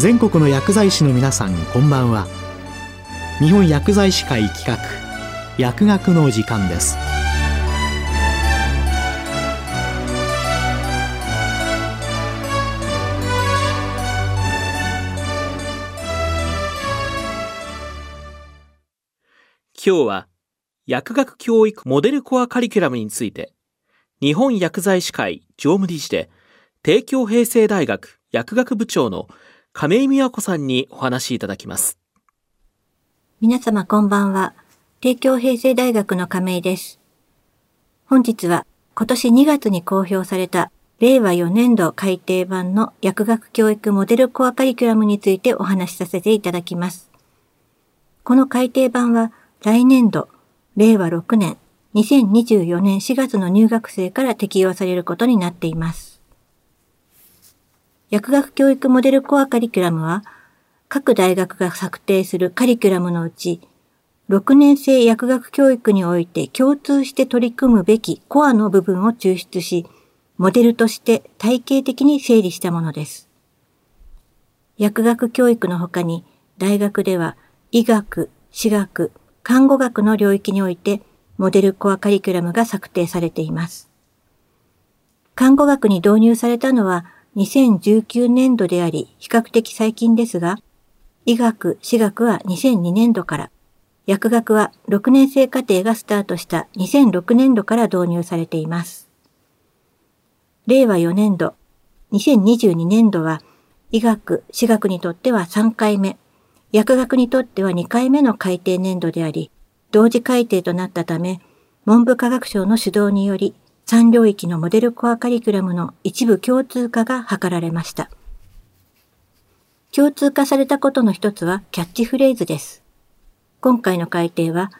全国の薬剤師の皆さんこんばんは。日本薬剤師会企画薬学の時間です。今日は薬学教育モデルコアカリキュラムについて日本薬剤師会常務理事で帝京平成大学薬学部長の亀井美和子さんにお話しいただきます。皆様こんばんは。帝京平成大学の亀井です。本日は今年2月に公表された令和4年度改訂版の薬学教育モデルコアカリキュラムについてお話しさせていただきます。この改訂版は来年度、令和6年、2024年4月の入学生から適用されることになっています。薬学教育モデルコアカリキュラムは、各大学が策定するカリキュラムのうち、6年生薬学教育において共通して取り組むべきコアの部分を抽出し、モデルとして体系的に整理したものです。薬学教育の他に、大学では医学、歯学、看護学の領域において、モデルコアカリキュラムが策定されています。看護学に導入されたのは、2019年度であり、比較的最近ですが、医学、私学は2002年度から、薬学は6年生課程がスタートした2006年度から導入されています。令和4年度、2022年度は、医学、私学にとっては3回目、薬学にとっては2回目の改定年度であり、同時改定となったため、文部科学省の主導により、3領域のモデルコアカリキュラムの一部共通化が図られました。共通化されたことの一つはキャッチフレーズです。今回の改定は、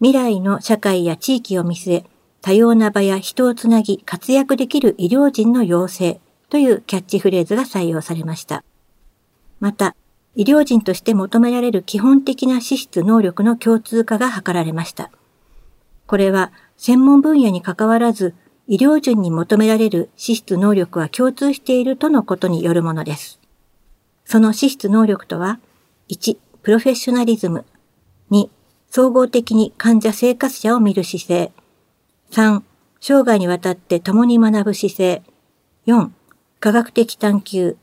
未来の社会や地域を見据え、多様な場や人をつなぎ活躍できる医療人の養成というキャッチフレーズが採用されました。また、医療人として求められる基本的な資質能力の共通化が図られました。これは専門分野に関わらず医療順に求められる資質能力は共通しているとのことによるものです。その資質能力とは、1、プロフェッショナリズム。2、総合的に患者生活者を見る姿勢。3、生涯にわたって共に学ぶ姿勢。4、科学的探求。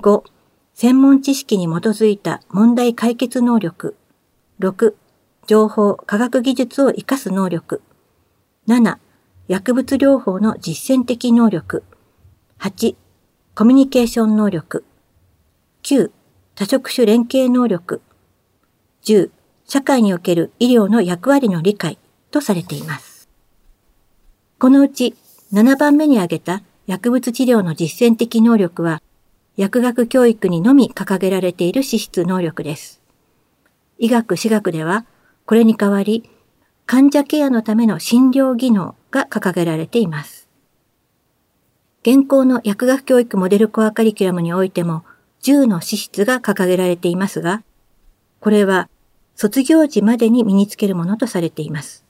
5、専門知識に基づいた問題解決能力。6、情報、科学技術を活かす能力。7、薬物療法の実践的能力。8、コミュニケーション能力。9、多職種連携能力。10、社会における医療の役割の理解とされています。このうち7番目に挙げた薬物治療の実践的能力は、薬学教育にのみ掲げられている資質能力です。医学、私学では、これに代わり、患者ケアのための診療技能が掲げられています。現行の薬学教育モデルコアカリキュラムにおいても10の資質が掲げられていますが、これは卒業時までに身につけるものとされています。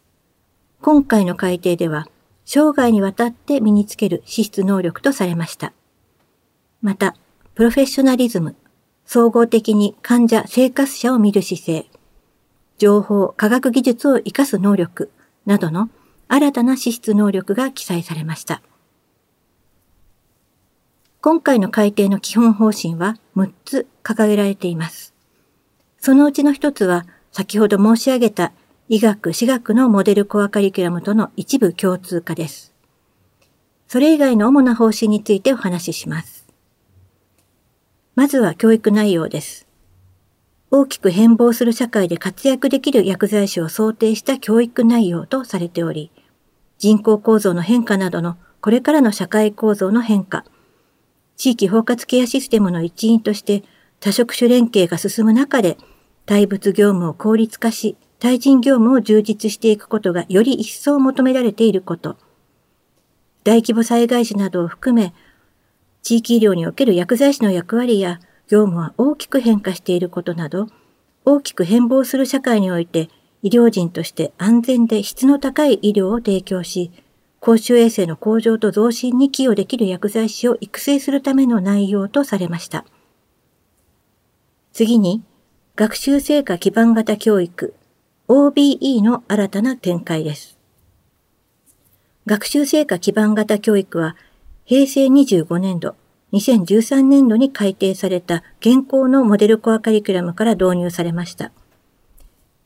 今回の改定では、生涯にわたって身につける資質能力とされました。また、プロフェッショナリズム、総合的に患者、生活者を見る姿勢、情報、科学技術を活かす能力などの新たな資質能力が記載されました。今回の改定の基本方針は6つ掲げられています。そのうちの一つは先ほど申し上げた医学、私学のモデルコアカリキュラムとの一部共通化です。それ以外の主な方針についてお話しします。まずは教育内容です。大きく変貌する社会で活躍できる薬剤師を想定した教育内容とされており、人口構造の変化などのこれからの社会構造の変化、地域包括ケアシステムの一員として多職種連携が進む中で、対物業務を効率化し、対人業務を充実していくことがより一層求められていること、大規模災害時などを含め、地域医療における薬剤師の役割や業務は大きく変化していることなど、大きく変貌する社会において医療人として安全で質の高い医療を提供し、公衆衛生の向上と増進に寄与できる薬剤師を育成するための内容とされました。次に、学習成果基盤型教育 OBE の新たな展開です。学習成果基盤型教育は平成25年度、2013年度に改定された現行のモデルコアカリキュラムから導入されました。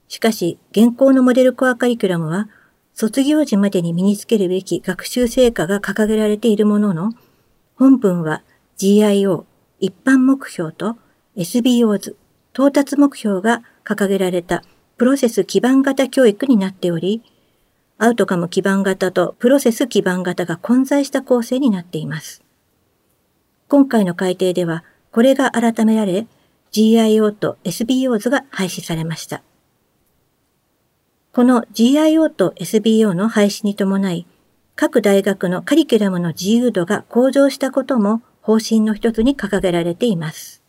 しかし、現行のモデルコアカリキュラムは、卒業時までに身につけるべき学習成果が掲げられているものの、本文は GIO、一般目標と SBOs、到達目標が掲げられたプロセス基盤型教育になっており、アウトカム基盤型とプロセス基盤型が混在した構成になっています。今回の改定では、これが改められ、GIO と SBOs が廃止されました。この GIO と SBO の廃止に伴い、各大学のカリキュラムの自由度が向上したことも方針の一つに掲げられています。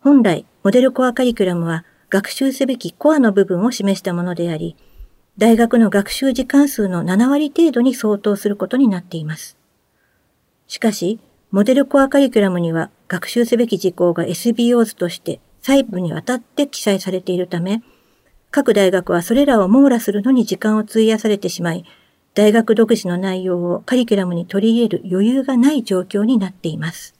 本来、モデルコアカリキュラムは学習すべきコアの部分を示したものであり、大学の学習時間数の7割程度に相当することになっています。しかし、モデルコアカリキュラムには学習すべき事項が SBOs として細部にわたって記載されているため、各大学はそれらを網羅するのに時間を費やされてしまい、大学独自の内容をカリキュラムに取り入れる余裕がない状況になっています。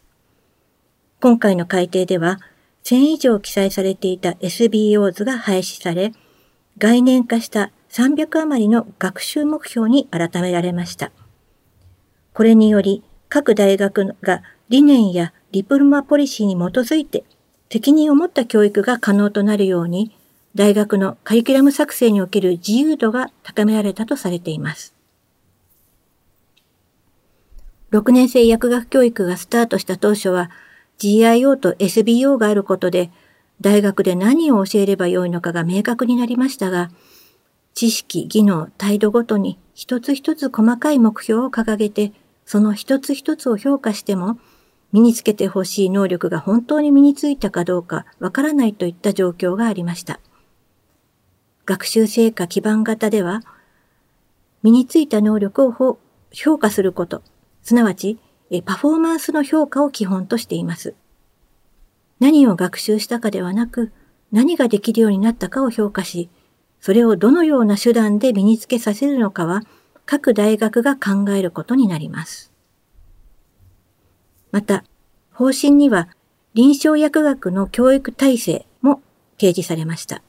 今回の改定では、1000以上記載されていた SBOs が廃止され、概念化した300余りの学習目標に改められました。これにより、各大学が理念やディプロマポリシーに基づいて責任を持った教育が可能となるように、大学のカリキュラム作成における自由度が高められたとされています。6年生薬学教育がスタートした当初は GIO と SBO があることで大学で何を教えればよいのかが明確になりましたが、知識、技能、態度ごとに一つ一つ細かい目標を掲げて、その一つ一つを評価しても、身につけてほしい能力が本当に身についたかどうかわからないといった状況がありました。学習成果基盤型では、身についた能力を評価すること、すなわち、パフォーマンスの評価を基本としています。何を学習したかではなく、何ができるようになったかを評価し、それをどのような手段で身につけさせるのかは、各大学が考えることになります。また、方針には臨床薬学の教育体制も提示されました。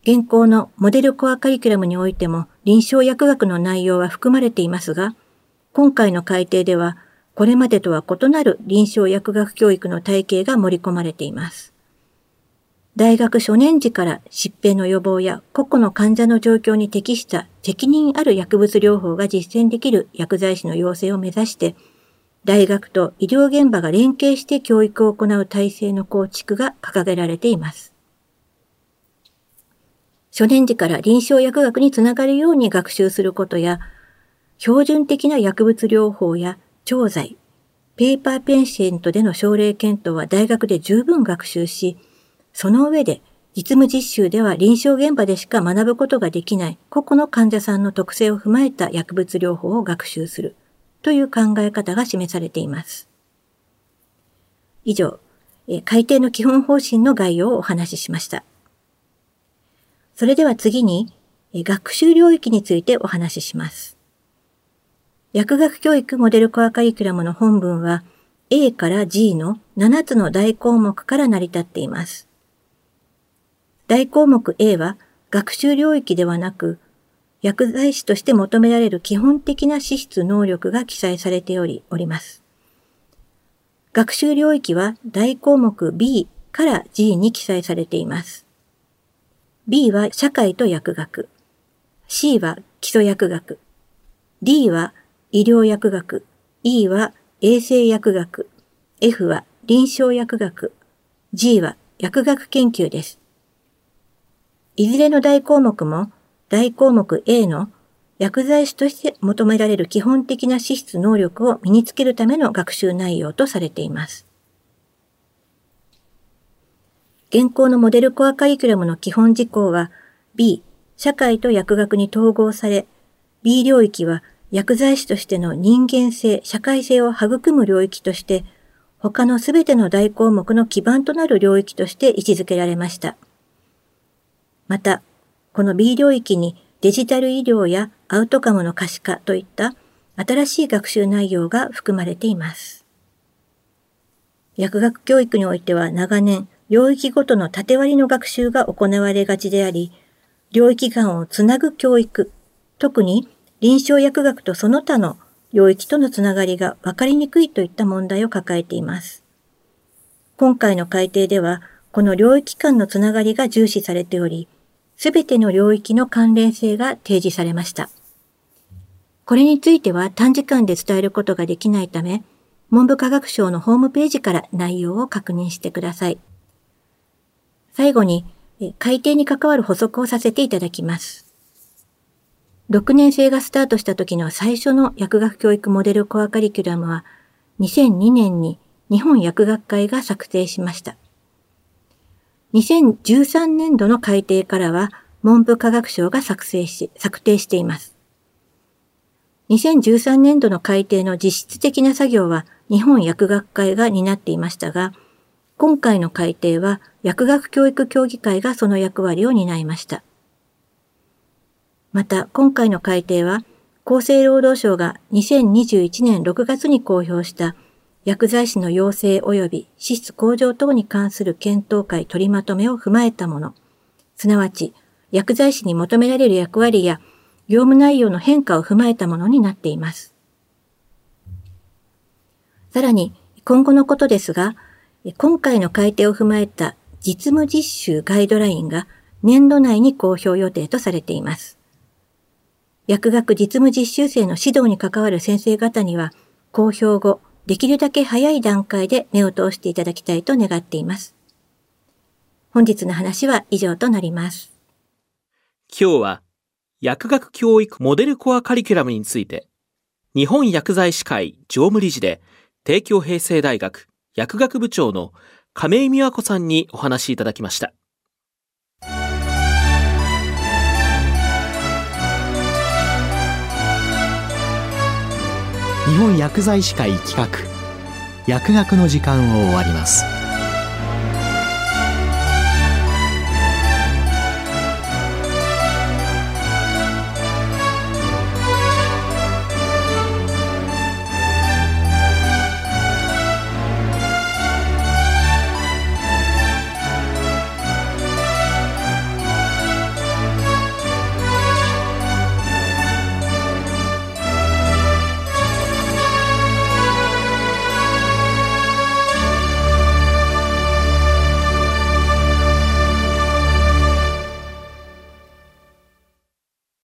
現行のモデルコアカリキュラムにおいても臨床薬学の内容は含まれていますが、今回の改定では、これまでとは異なる臨床薬学教育の体系が盛り込まれています。大学初年時から疾病の予防や個々の患者の状況に適した責任ある薬物療法が実践できる薬剤師の養成を目指して、大学と医療現場が連携して教育を行う体制の構築が掲げられています。初年時から臨床薬学につながるように学習することや、標準的な薬物療法や調剤、ペーパーペンシェントでの症例検討は大学で十分学習し、その上で実務実習では臨床現場でしか学ぶことができない個々の患者さんの特性を踏まえた薬物療法を学習するという考え方が示されています。以上、改定の基本方針の概要をお話ししました。それでは次に、学習領域についてお話しします。薬学教育モデルコアカリキュラムの本文は A から G の7つの大項目から成り立っています。大項目 A は学習領域ではなく、薬剤師として求められる基本的な資質能力が記載されており、おります。学習領域は大項目 B から G に記載されています。B は社会と薬学。C は基礎薬学。D は医療薬学。E は衛生薬学。F は臨床薬学。G は薬学研究です。いずれの大項目も大項目 A の薬剤師として求められる基本的な資質能力を身につけるための学習内容とされています。現行のモデルコアカリキュラムの基本事項は B、社会と薬学に統合され、B 領域は薬剤師としての人間性、社会性を育む領域として、他のすべての大項目の基盤となる領域として位置づけられました。また、この B 領域にデジタル医療やアウトカムの可視化といった新しい学習内容が含まれています。薬学教育においては長年、領域ごとの縦割りの学習が行われがちであり、領域間をつなぐ教育、特に臨床薬学とその他の領域とのつながりが分かりにくいといった問題を抱えています。今回の改定では、この領域間のつながりが重視されており、すべての領域の関連性が提示されました。これについては短時間で伝えることができないため、文部科学省のホームページから内容を確認してください。最後に、改定に関わる補足をさせていただきます。6年生がスタートした時の最初の薬学教育モデルコアカリキュラムは2002年に日本薬学会が策定しました。2013年度の改定からは文部科学省が作成し、策定しています。2013年度の改定の実質的な作業は日本薬学会が担っていましたが、今回の改定は薬学教育協議会がその役割を担いました。また、今回の改定は、厚生労働省が2021年6月に公表した薬剤師の養成及び資質向上等に関する検討会取りまとめを踏まえたもの、すなわち薬剤師に求められる役割や業務内容の変化を踏まえたものになっています。さらに、今後のことですが、今回の改定を踏まえた実務実習ガイドラインが年度内に公表予定とされています。薬学実務実習生の指導に関わる先生方には、公表後、できるだけ早い段階で目を通していただきたいと願っています。本日の話は以上となります。今日は、薬学教育モデルコアカリキュラムについて、日本薬剤師会常務理事で、帝京平成大学薬学部長の亀井美和子さんにお話しいただきました。日本薬剤師会企画。薬学の時間を終わります。